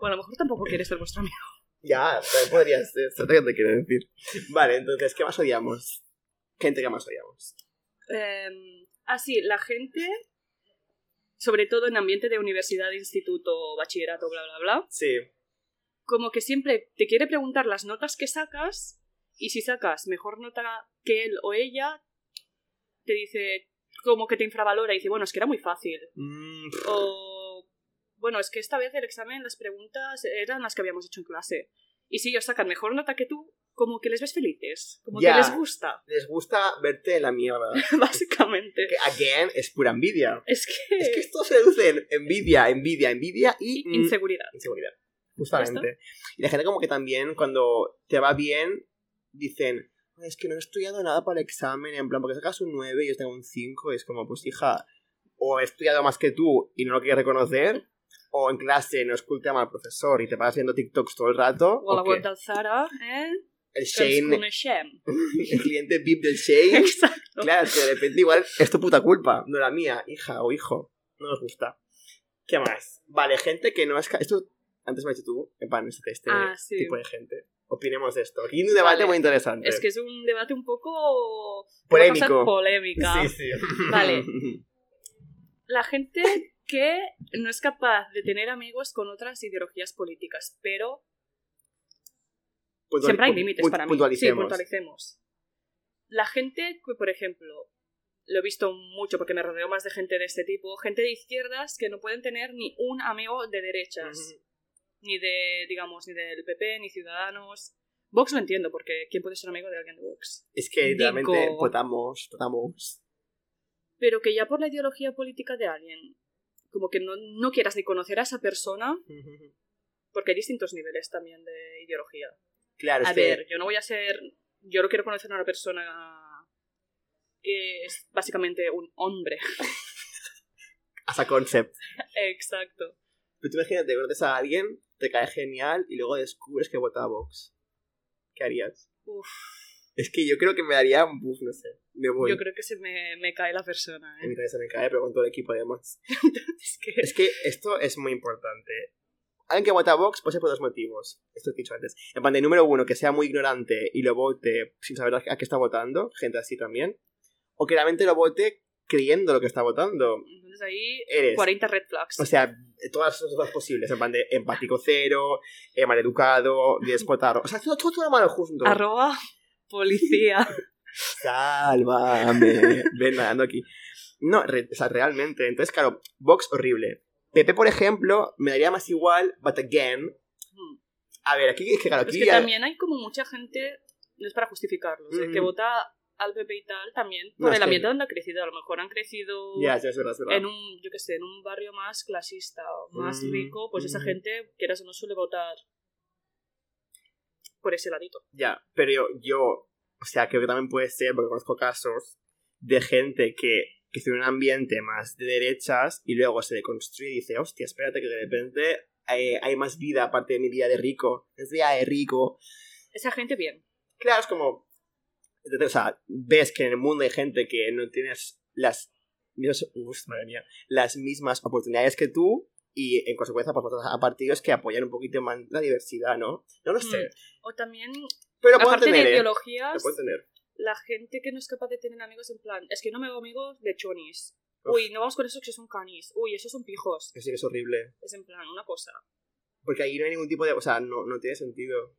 S2: Bueno, a lo mejor tampoco quieres ser vuestro amigo.
S1: Ya, también podría ser, eso que te quiero decir. Vale, entonces, ¿qué más odiamos? Gente que más odiamos.
S2: Eh, ah, sí, la gente, sobre todo en ambiente de universidad, instituto, bachillerato, bla, bla, bla,
S1: Sí.
S2: como que siempre te quiere preguntar las notas que sacas y si sacas mejor nota que él o ella, te dice como que te infravalora y dice, bueno, es que era muy fácil.
S1: Mm,
S2: O, bueno, es que esta vez el examen, las preguntas eran las que habíamos hecho en clase. Y si ellos sacan mejor nota que tú, como que les ves felices, como que les gusta,
S1: les gusta verte en la mierda.
S2: básicamente.
S1: Que, again, es pura envidia.
S2: Es que...
S1: Es que esto se en envidia, envidia, envidia y... mm,
S2: Inseguridad.
S1: inseguridad. Justamente. Y la gente como que también cuando te va bien dicen, "Ay, es que no he estudiado nada para el examen, en plan, porque sacas un 9 y yo tengo un 5, es como, pues hija, o he estudiado más que tú y no lo quieres reconocer, o en clase no esculta al profesor y te vas haciendo TikToks todo el rato,
S2: O la web del Zara, eh?
S1: El Shane, el cliente VIP del Shane,
S2: Exacto.
S1: claro, es que de repente igual es tu puta culpa, no la mía, hija o hijo, no nos gusta. ¿Qué más? Vale, gente que no es... Esto antes me has dicho tú, en plan, este, este
S2: Ah, sí.
S1: tipo de gente. Opinemos de esto. Aquí hay un debate
S2: Vale.
S1: muy interesante.
S2: Es que es un debate un poco...
S1: Polémico.
S2: polémica.
S1: Sí, sí.
S2: Vale. La gente que no es capaz de tener amigos con otras ideologías políticas, pero siempre hay límites para mí. Sí,
S1: Puntualicemos.
S2: La gente que, por ejemplo, lo he visto mucho porque me rodeo más de gente de este tipo, gente de izquierdas que no pueden tener ni un amigo de derechas, ni de, digamos, ni del PP, ni Ciudadanos. Vox lo entiendo, porque ¿quién puede ser amigo de alguien de Vox?
S1: Es que
S2: Digo-
S1: literalmente votamos, votamos.
S2: Pero que ya por la ideología política de alguien, como que no, no quieras ni conocer a esa persona, porque hay distintos niveles también de ideología.
S1: Claro,
S2: A ver, yo no voy a ser. Yo no quiero conocer a una persona que es básicamente un hombre.
S1: As a concept.
S2: Exacto.
S1: Pero tú imagínate, conoces a alguien, te cae genial y luego descubres que vota a Vox. ¿Qué harías?
S2: Uf,
S1: Es que yo creo que me daría un buff, no sé. Me voy.
S2: yo creo que se me, me cae la persona.
S1: A mí
S2: ¿eh?
S1: también se me cae, pero con todo el equipo además.
S2: Es que...
S1: Es que esto es muy importante. Alguien que vota a Vox puede ser por dos motivos. Esto he dicho antes. En plan, de número uno, que sea muy ignorante y lo vote sin saber a qué está votando. Gente así también. O que realmente lo vote creyendo lo que está votando.
S2: Entonces ahí,
S1: Eres.
S2: 40 red flags.
S1: O sea, todas las cosas posibles. En plan de empático cero, eh, maleducado, despotado. O sea, todo, todo, todo malo junto.
S2: Arroba policía.
S1: Sálvame. Ven nadando aquí. No, re- o sea, realmente. Entonces, claro, Vox horrible. PP, por ejemplo, me daría más igual, but again.
S2: Hmm.
S1: A ver, aquí es que claro,
S2: Es
S1: aquí
S2: que
S1: ya-
S2: también hay como mucha gente, no es para justificarlo, o sea,
S1: Mm.
S2: que vota al PP y tal también por el
S1: que-
S2: ambiente donde ha crecido. A lo mejor han crecido
S1: ya, es verdad, es verdad.
S2: en un, yo qué sé, en un barrio más clasista o más
S1: Mm,
S2: rico, pues esa
S1: mm.
S2: gente, quieras o no, suele votar por ese ladito.
S1: Ya, pero yo, yo, o sea, creo que también puede ser, porque conozco casos de gente que, que tiene un ambiente más de derechas y luego se deconstruye y dice, hostia, espérate que de repente hay, hay más vida aparte de mi vida de rico. Es vida de rico.
S2: Esa gente, bien.
S1: Claro, es como, o sea, ves que en el mundo hay gente que no tienes las mismas, uf, madre mía, las mismas oportunidades que tú y en consecuencia pues a partidos que apoyan un poquito más la diversidad, ¿no? No lo sé.
S2: Mm. O también,
S1: Pero
S2: aparte
S1: entender,
S2: de
S1: ¿eh?
S2: ideologías,
S1: entender.
S2: La gente que no es capaz de tener amigos en plan, es que no me hago amigos de chonis.
S1: Uf.
S2: Uy, no vamos con esos que son canis. Uy, esos son pijos.
S1: Que es horrible.
S2: Es en plan, una cosa.
S1: Porque ahí no hay ningún tipo de. O sea, no, no tiene sentido.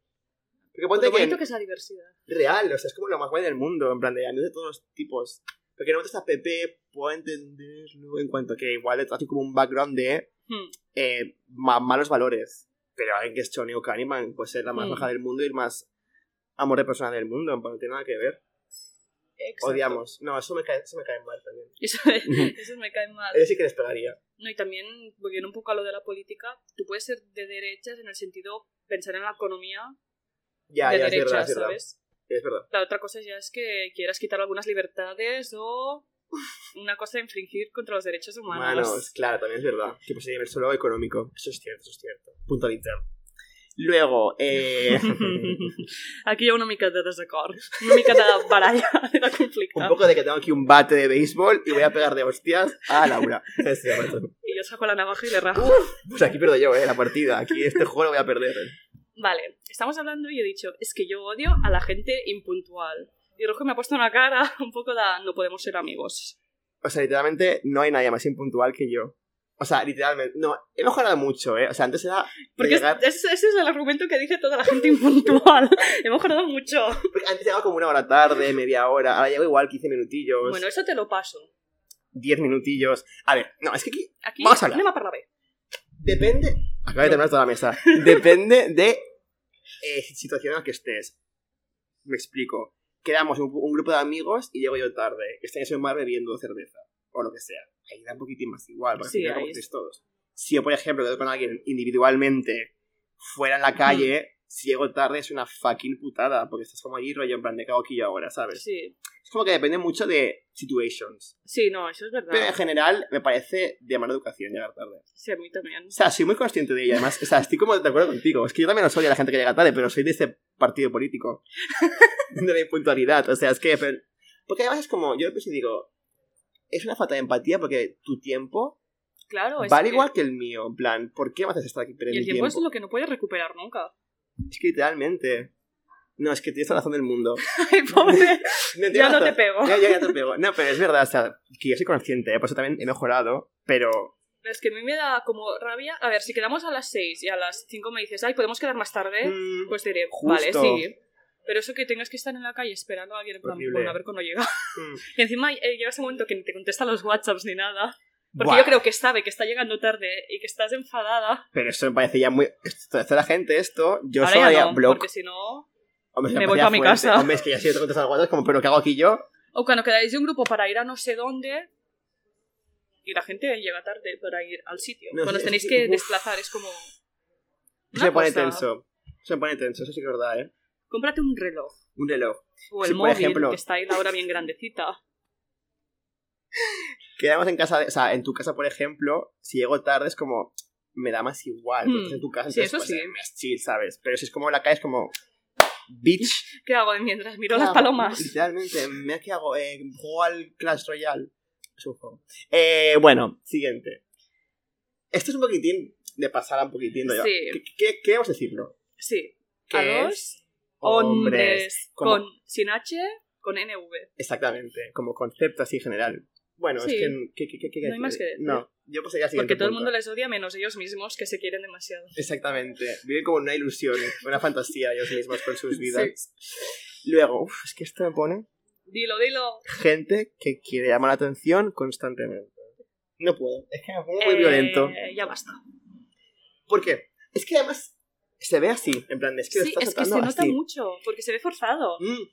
S1: Porque
S2: Lo
S1: ponte que.
S2: bonito que es la diversidad.
S1: Real, o sea, es como lo más guay del mundo. En plan, de amigos de todos los tipos. Porque no votas a PP, puedo entenderlo en cuanto a que igual le trato como un background de
S2: Hmm.
S1: eh, ma- malos valores. Pero alguien que es Choni o Kahneman puede ser la más
S2: Mm.
S1: baja del mundo y el más amor de persona del mundo. No tiene nada que ver.
S2: Exacto.
S1: Odiamos. No, eso me cae, eso me cae mal también.
S2: Eso, eso me cae mal.
S1: Eso sí que les pegaría.
S2: No, y también, volviendo un poco a lo de la política, tú puedes ser de derechas en el sentido pensar en la economía
S1: Ya,
S2: de
S1: ya, es
S2: derechas,
S1: verdad, es verdad.
S2: ¿sabes?
S1: Es verdad.
S2: La otra cosa ya es que quieras quitar algunas libertades o una cosa de infringir contra los derechos humanos.
S1: Manos, claro, también es verdad. Que pues sería solo económico. Eso es cierto, eso es cierto. Puntualitzar. Luego, eh,
S2: Aquí hi ha una mica de desacord, una mica de baralla, de conflicte.
S1: un poco de que tengo aquí un bate de béisbol y voy a pegar de hostias a Laura.
S2: Y yo saco la navaja y le rajo.
S1: Pues aquí pierdo yo, eh, la partida. Aquí este juego lo voy a perder.
S2: Vale, estamos hablando y he dicho, es que yo odio a la gente impuntual. Y Rojo me ha puesto una cara un poco de no podemos ser amigos.
S1: O sea, literalmente no hay nadie más impuntual que yo. O sea, literalmente, no, he mejorado mucho, eh. O sea, antes era.
S2: Porque
S1: llegar-
S2: ese, ese es el argumento que dice toda la gente impuntual. Hemos mejorado mucho.
S1: porque antes llegaba como una hora tarde, media hora. Ahora llego igual 15 minutillos,
S2: Bueno, eso te lo paso.
S1: 10 minutillos. A ver, no, es que aquí
S2: Aquí,
S1: Vamos a hablar.
S2: anem a parlar bé.
S1: Depende. Acaba de terminar toda la mesa. Depende de eh, situación en la que estés. Me explico. Quedamos un, un grupo de amigos y llego yo tarde. Estáis en un bar bebiendo cerveza. O lo que sea. Ahí da un poquitín más igual. Porque
S2: Sí, ahí
S1: estáis todos. Si yo, por ejemplo, quedo con alguien individualmente fuera en la calle, si llego tarde es una fucking putada. Porque estás como allí rollo en plan de cago aquí ahora, ¿sabes?
S2: Sí,
S1: Es como que depende mucho de situations.
S2: sí, no, eso es verdad.
S1: Pero en general me parece de mala educación llegar tarde.
S2: Sí, a mí también.
S1: O sea, soy muy consciente de ello. Además, o sea, estoy como de acuerdo contigo. Es que yo también no soy a la gente que llega tarde, pero soy de ese partido político. de la impuntualidad. O sea, es que. pero- porque además es como. Yo pues digo. Es una falta de empatía porque tu tiempo
S2: Claro, es
S1: vale
S2: que-
S1: igual que el mío. En plan, ¿por qué me haces estar aquí
S2: Y
S1: perdiendo
S2: el
S1: mi
S2: tiempo
S1: tiempo?
S2: es lo que no puedes recuperar nunca.
S1: Es que literalmente. No, es que tienes la razón del mundo.
S2: Ay, pobre.
S1: No,
S2: ya no te pego.
S1: Ya, ya, ya te pego. No, pero es verdad, o sea, que yo soy consciente, ¿eh? por eso también he mejorado, pero.
S2: Es que a mí me da como rabia. A ver, si quedamos a las 6 y a las 5 me dices, ay, podemos quedar más tarde,
S1: mm,
S2: pues diré,
S1: Justo.
S2: vale, sí. Pero eso que tengas que estar en la calle esperando a alguien, en plan, bueno, a ver cuándo llega.
S1: mm.
S2: Y encima eh, llega ese momento que ni te contesta los WhatsApps ni nada. Porque
S1: Buah.
S2: yo creo que sabe que está llegando tarde y que estás enfadada.
S1: Pero eso me parece ya muy. Esto hace la gente esto. Yo
S2: Ahora
S1: solo haría
S2: no,
S1: blog.
S2: porque si no...
S1: Hombre,
S2: me voy
S1: parecía
S2: pa' mi
S1: fuerte.
S2: casa.
S1: Hombre, es que ya si te contesto al WhatsApp, como, ¿pero qué hago aquí yo?
S2: O cuando quedáis de un grupo para ir a no sé dónde y la gente llega tarde para ir al sitio.
S1: No,
S2: cuando os tenéis que
S1: uf.
S2: desplazar es como...
S1: Se pone
S2: cosa.
S1: tenso. Se pone tenso, eso sí que es verdad, ¿eh?
S2: Cómprate un reloj.
S1: Un reloj.
S2: O el
S1: Sí, por
S2: móvil,
S1: ejemplo-
S2: que está ahí la hora bien grandecita.
S1: quedamos en casa, de- o sea, en tu casa, por ejemplo, si llego tarde es como, me da más igual, porque
S2: Hmm.
S1: en tu casa,
S2: Sí, eso
S1: pues,
S2: sí.
S1: es chill, ¿sabes? Pero si es como en la calle es como, bitch.
S2: ¿Qué hago mientras miro
S1: ¿qué
S2: las palomas?
S1: Literalmente, mira qué hago, eh, juego al Clash Royale. Es un juego. Eh, bueno, siguiente. Esto es un poquitín de pasar un poquitín, ¿no?
S2: Sí.
S1: ¿Qué, qué, qué vamos a decirlo?
S2: Sí.
S1: ¿Qué
S2: A
S1: es?
S2: dos hombres
S1: como-
S2: con sin H, con NV.
S1: Exactamente, como concepto así general. Bueno,
S2: Sí.
S1: es que... ¿qué, qué, qué, qué
S2: No hay más que decir.
S1: No, yo pasaría al
S2: Porque todo el mundo les odia menos ellos mismos que se quieren demasiado.
S1: Exactamente. Viven como una ilusión, una fantasía ellos mismos con sus vidas. Luego, uf, es que esto me pone
S2: Dilo, dilo.
S1: gente que quiere llamar la atención constantemente. No puedo. Es que me pongo muy
S2: Eh,
S1: violento.
S2: Ya basta.
S1: ¿Por qué? Es que además se ve así, en plan, es que lo
S2: Sí,
S1: estás
S2: es que se nota
S1: así.
S2: mucho, porque se ve forzado.
S1: Mm,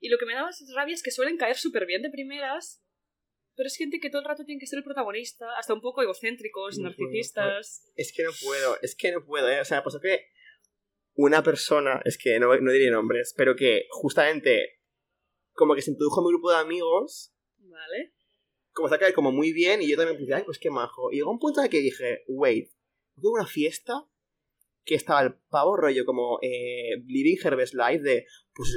S2: Y lo que me da más rabia es que suelen caer súper bien de primeras, pero es gente que todo el rato tiene que ser el protagonista, hasta un poco egocéntricos,
S1: No puedo,
S2: narcisistas.
S1: es que no puedo, es que no puedo, ¿eh? O sea, pasó que una persona, es que no, no diré nombres, pero que justamente como que se introdujo a mi grupo de amigos
S2: ¿Vale?
S1: como se cae como muy bien y yo también pensé, ay, pues qué majo. Y llegó un punto en el que dije, wait, hubo una fiesta que estaba el pavo rollo como eh, Living her best life de, pues,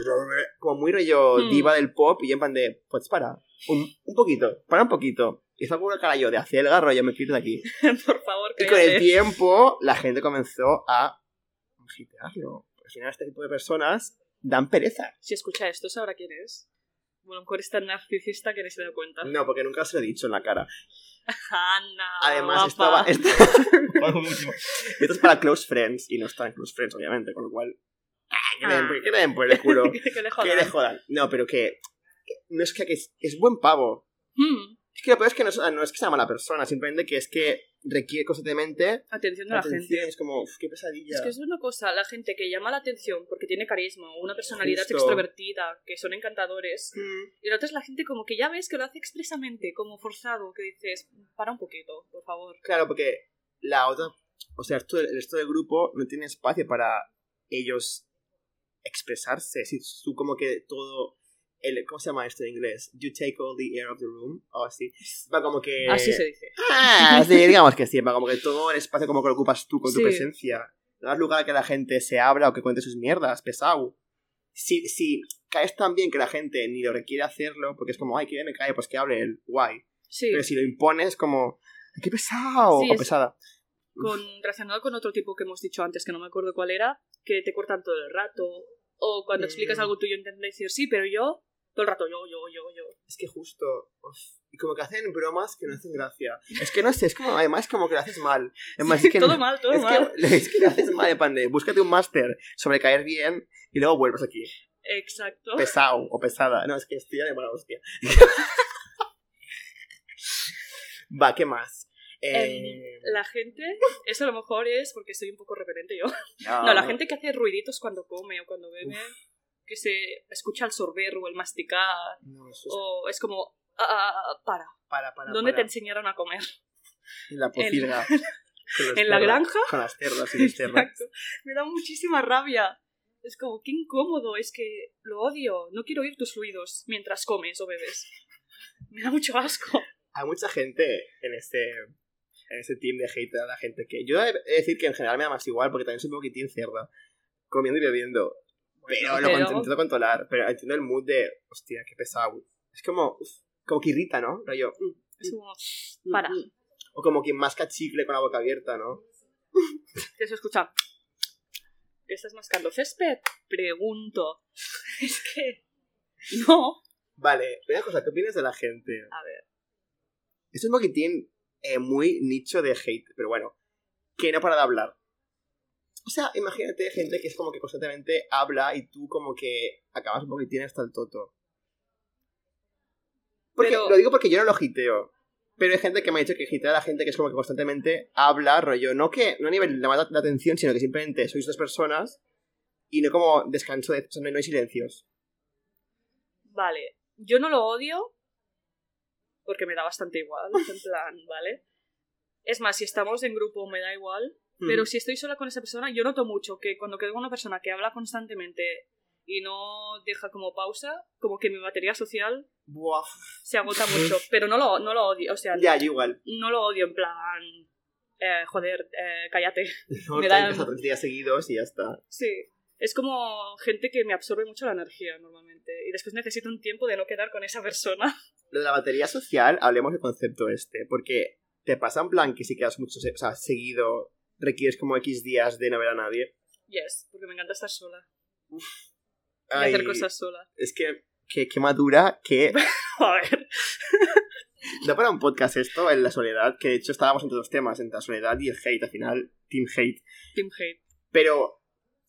S1: como muy rollo
S2: Hmm.
S1: diva del pop y en plan de, pues para, un, un poquito, para un poquito. Y estaba con cara yo de acelga, rollo, me quito de aquí.
S2: Por favor,
S1: Y con el tiempo la gente comenzó a agitearlo. Al final este tipo de personas dan pereza.
S2: Si escucha esto, sabrá quién es. Bueno, a lo mejor es tan narcisista que ni se da cuenta.
S1: No, porque nunca se lo he dicho en la cara.
S2: Ana,
S1: Además,
S2: guapa.
S1: esto, va- esto, es para close friends y no está en close friends, obviamente, con lo cual. ¡ah, Que le den, por- que le den por el culo.
S2: que le
S1: que
S2: jodan.
S1: le jodan. No, pero que. que no es que, que es, es buen pavo.
S2: Hmm,
S1: Es que lo peor es que no, es- no es que sea mala persona, simplemente que es que requiere constantemente
S2: Atención de la
S1: atención.
S2: gente.
S1: Es como, uf, qué pesadilla.
S2: Es que es una cosa, la gente que llama la atención porque tiene carisma o una personalidad
S1: Justo.
S2: extrovertida, que son encantadores,
S1: Mm,
S2: y la otra es la gente como que ya ves que lo hace expresamente, como forzado, que dices, para un poquito, por favor.
S1: Claro, porque la otra. O sea, esto- el resto del grupo no tiene espacio para ellos expresarse. Si tú, como que todo. El, ¿Cómo se llama esto en inglés? You take all the air of the room. O así. Va como que.
S2: Así se dice.
S1: Ah, sí, digamos que sí, va como que todo el espacio como que lo ocupas tú con tu
S2: Sí.
S1: presencia. No das lugar a que la gente se abra o que cuente sus mierdas, pesado. Si, si caes tan bien que la gente ni lo requiere hacerlo, porque es como, ay, que me cae, pues que hable el guay.
S2: Sí,
S1: Pero si lo impones, como, "Ay, qué pesado
S2: Sí,
S1: o
S2: es-
S1: pesada.
S2: con, relacionado con otro tipo que hemos dicho antes, que no me acuerdo cuál era, que te cortan todo el rato, o cuando
S1: Mm.
S2: explicas algo tuyo intentan decir, sí, pero yo, todo el rato yo, yo, yo, yo.
S1: Es que justo. uf, y como que hacen bromas que no hacen gracia. Es que no sé, es como, además, como que lo haces mal. Es es que
S2: todo
S1: no-
S2: mal, todo
S1: es
S2: mal.
S1: que, es que lo haces mal, de, búscate un máster sobre caer bien y luego vuelves aquí.
S2: Exacto.
S1: pesado o pesada. No, es que estoy ya de mala hostia. Va, ¿qué más? Eh,
S2: Em, la gente, eso a lo mejor es porque soy un poco repelente yo.
S1: no,
S2: No, la gente que hace ruiditos cuando come o cuando bebe, que se escucha el sorber o el masticar,
S1: No, eso es
S2: o es como, ah, ah, ah, para,
S1: para, para.
S2: ¿dónde
S1: para.
S2: te enseñaron a comer?
S1: En la pocilga.
S2: ¿En la granja?
S1: Con las cerdas y cerdos.
S2: Exacto. Me da muchísima rabia. Es como, qué incómodo, es que lo odio. No quiero oír tus fluidos mientras comes o bebes. Me da mucho asco.
S1: Hay mucha gente en este, en este team de hate a la gente que. Yo he de decir que en general me da más igual porque también soy un poquitín cerda. Comiendo y bebiendo. Pero lo
S2: pero-
S1: cont- intento controlar. Pero entiendo el mood de. Hostia, qué pesado. Es como. uf, como que irrita, ¿no? Rollo. mm,
S2: Es como,
S1: mm,
S2: para.
S1: mm. O como quien masca chicle con la boca abierta, ¿no?
S2: que se escucha. ¿Qué estás mascando? ¿Césped? Pregunto. Es que. No.
S1: Vale, una cosa, ¿qué opinas de la gente?
S2: A ver.
S1: Es un poquitín eh, muy nicho de hate, pero bueno, que no para de hablar. O sea, imagínate gente que es como que constantemente habla y tú como que acabas un poquitín hasta el toto. Porque,
S2: Pero-
S1: Lo digo porque yo no lo hiteo. Pero hay gente que me ha dicho que hitea a la gente que es como que constantemente habla, rollo, no que no a nivel de la atención, sino que simplemente sois dos personas y no como descanso de... O sea, no hay silencios.
S2: Vale. Yo no lo odio. Porque me da bastante igual. En plan, ¿vale? Es más, si estamos en grupo me da igual. Pero
S1: Mm.
S2: si estoy sola con esa persona, yo noto mucho que cuando quedo con una persona que habla constantemente y no deja como pausa, como que mi batería social
S1: Buah.
S2: Se agota mucho, pero no lo, no lo odio, o sea,
S1: Ya, yo igual.
S2: no lo odio en plan... eh, joder, eh, cállate.
S1: No,
S2: Me da-
S1: tantos tres días seguidos y ya está.
S2: Sí. Es como gente que me absorbe mucho la energía normalmente. Y después necesito un tiempo de no quedar con esa persona.
S1: Lo de la batería social, hablemos del concepto este, porque te pasa en plan que si quedas mucho, o sea, seguido, requieres como X días de no ver a nadie.
S2: Yes, porque me encanta estar sola. Y
S1: Ay,
S2: hacer cosas sola.
S1: Es que, que, que madura, que
S2: A ver.
S1: da para un podcast esto, en la soledad, que de hecho estábamos entre dos temas, entre la soledad y el hate, al final, team hate.
S2: Team hate.
S1: Pero,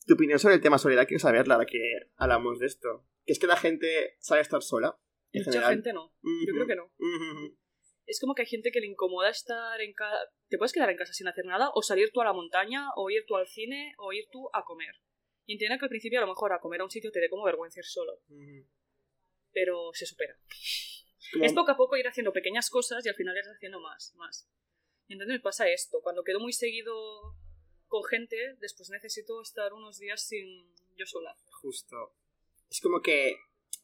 S1: tu opinión sobre el tema soledad, quiero saberla, ahora que hablamos de esto. Que es que la gente sabe estar sola, en
S2: Mucha
S1: general.
S2: gente no. Yo creo que no.
S1: Ujú.
S2: Es como que hay gente que le incomoda estar en casa. Te puedes quedar en casa sin hacer nada, o salir tú a la montaña, o ir tú al cine, o ir tú a comer. Y entiendo que al principio a lo mejor a comer a un sitio te dé como vergüenza ir solo, pero se supera.
S1: Como-
S2: Es poco a poco ir haciendo pequeñas cosas y al final ir haciendo más, más. Y entonces me pasa esto. Cuando quedo muy seguido con gente, después necesito estar unos días sin yo sola.
S1: Justo. Es como que.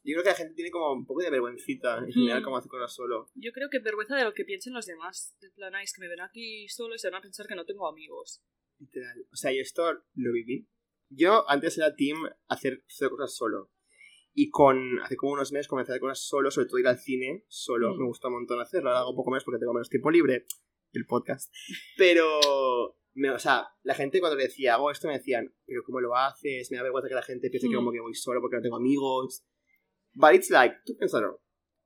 S1: Yo creo que la gente tiene como un poco de vergüencita en general,
S2: Mm.
S1: como hacer cosas solo.
S2: Yo creo que vergüenza de lo que piensen los demás. De plan, "Ay, es que me ven aquí solo y se van a pensar que no tengo amigos.
S1: Literal. O sea, yo esto lo viví. Yo antes era team hacer cero cosas solo. Y con. Hace como unos meses comencé a hacer cosas solo, sobre todo ir al cine solo.
S2: Mm.
S1: Me gusta un montón hacerlo. Ahora hago un poco menos porque tengo menos tiempo libre. El podcast. Pero. me- o sea, la gente cuando le decía hago esto me decían, pero ¿cómo lo haces? Me da vergüenza que la gente piense que
S2: Mm.
S1: como que voy solo porque no tengo amigos. But it's like, tú piénsalo.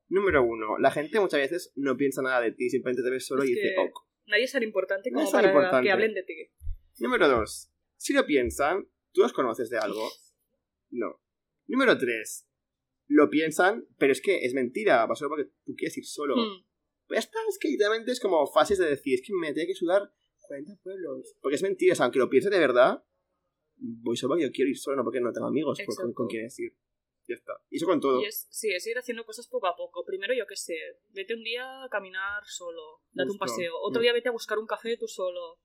S1: Número uno, la gente muchas veces no piensa nada de ti, simplemente te ves solo
S2: Es
S1: y dice, ok.
S2: Nadie es tan importante
S1: No
S2: como
S1: es tan
S2: para
S1: importante.
S2: que hablen de ti.
S1: Número dos, si lo piensan, ¿tú los conoces de algo? No. Número tres, lo piensan, pero es que es mentira, va solo porque tú quieres ir solo.
S2: Mm.
S1: Pues ya está, es que literalmente es como fases de decir, es que me tiene que sudar 40 pueblos. Porque es mentira, o sea, aunque lo piense de verdad, voy solo porque yo quiero ir solo, no porque no tengo amigos con, con, con quienes ir. Ya está. Y eso con todo.
S2: Y es, sí, es ir haciendo cosas poco a poco. Primero, yo qué sé, vete un día a caminar solo, date un paseo. Otro
S1: Mm.
S2: día vete a buscar un café tú solo.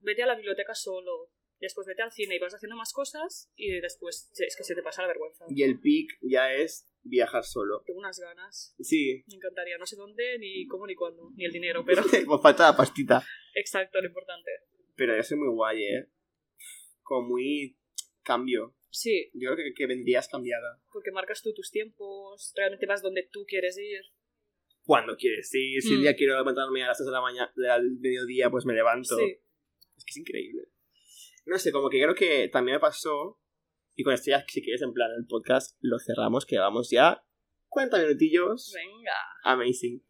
S2: Vete a la biblioteca solo. Después vete al cine y vas haciendo más cosas y después es que se te pasa la vergüenza.
S1: Y el pic ya es viajar solo.
S2: Tengo unas ganas.
S1: Sí.
S2: Me encantaría. No sé dónde, ni cómo, ni cuándo, ni el dinero, pero
S1: Pues falta la pastita.
S2: exacto, lo importante.
S1: Pero eso es muy guay, ¿eh? Como muy cambio.
S2: Sí,
S1: Yo creo que, que vendrías cambiada.
S2: porque marcas tú tus tiempos, realmente vas donde tú quieres ir.
S1: Cuando quieres, sí. Si un
S2: Mm.
S1: día quiero levantarme a las 3 de la mañana, del mediodía, pues me levanto.
S2: Sí.
S1: Es que es increíble. No sé, como que creo que también me pasó. Y con esto ya, si quieres, en plan, el podcast lo cerramos, que vamos ya 40 minutillos.
S2: Venga.
S1: Amazing.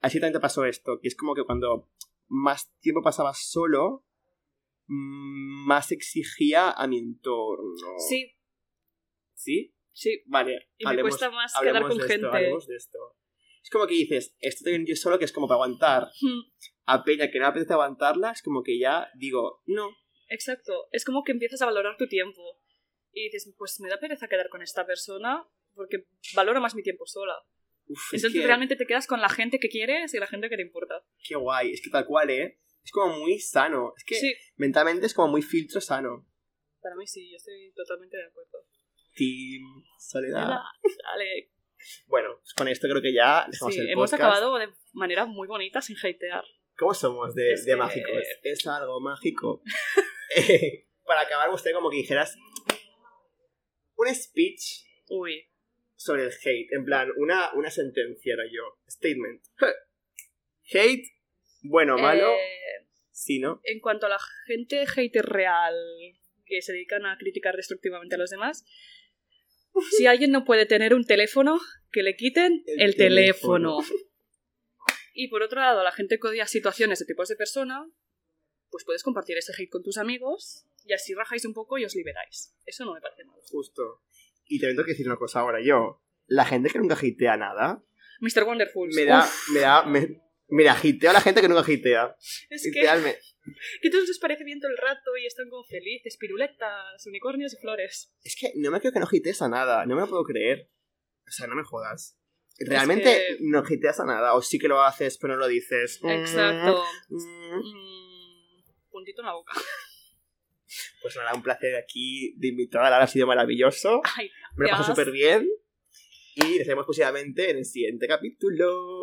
S1: Así también te pasó esto, que es como que cuando más tiempo pasaba solo, más exigía a mi entorno.
S2: Sí,
S1: ¿Sí?
S2: sí.
S1: Vale.
S2: Y me
S1: hablemos-
S2: cuesta más quedar con
S1: esto,
S2: gente.
S1: hablemos de esto. Es como que dices, esto tengo yo solo, que es como para aguantar
S2: Hmm.
S1: a Peña que no me apetece aguantarla, es como que ya digo, no.
S2: Exacto. Es como que empiezas a valorar tu tiempo. Y dices, pues me da pereza quedar con esta persona porque valoro más mi tiempo sola.
S1: Uf, es
S2: Entonces
S1: que,
S2: realmente te quedas con la gente que quieres y la gente que te importa.
S1: qué guay, es que tal cual, ¿eh? Es como muy sano. Es que
S2: Sí,
S1: mentalmente es como muy filtro sano.
S2: para mí sí, yo estoy totalmente de acuerdo.
S1: Team, soledad.
S2: Hola, Dale.
S1: Bueno, pues con esto creo que ya dejamos
S2: Sí,
S1: el
S2: hemos
S1: podcast.
S2: acabado de manera muy bonita sin hatear.
S1: ¿Cómo somos de,
S2: Es
S1: de
S2: que-
S1: mágicos? Es algo mágico. Eh, Para acabar, me gustaría como que dijeras un speech
S2: Uy.
S1: sobre el hate. En plan, una, una sentencia era yo. Statement. Hate, bueno, malo,
S2: Eh,
S1: sí, ¿no?
S2: en cuanto a la gente hater real que se dedican a criticar destructivamente a los demás, si alguien no puede tener un teléfono, que le quiten
S1: El
S2: el, teléfono.
S1: teléfono.
S2: Y por otro lado, la gente que odia situaciones de tipos de persona, pues puedes compartir ese hate con tus amigos y así rajáis un poco y os liberáis. Eso no me parece mal.
S1: Justo. Y también tengo que decir una cosa ahora yo. La gente que nunca hatea nada,
S2: Mr. Wonderful.
S1: me da,
S2: uf,
S1: me da, me- mira, hiteo a la gente que nunca hitea.
S2: es que, que todos les parece bien todo el rato y están como felices, piruletas, unicornios y flores.
S1: Es que no me creo que no hitees a nada, no me lo puedo creer. O sea, no me jodas. Realmente
S2: que-
S1: no hiteas a nada, o sí que lo haces, pero no lo dices.
S2: Exacto.
S1: Mm.
S2: Mm, puntito en la boca.
S1: Pues nada, un placer aquí de invitada, ha sido maravilloso.
S2: Ay,
S1: Me lo paso súper bien. Y nos vemos posiblemente en el siguiente capítulo.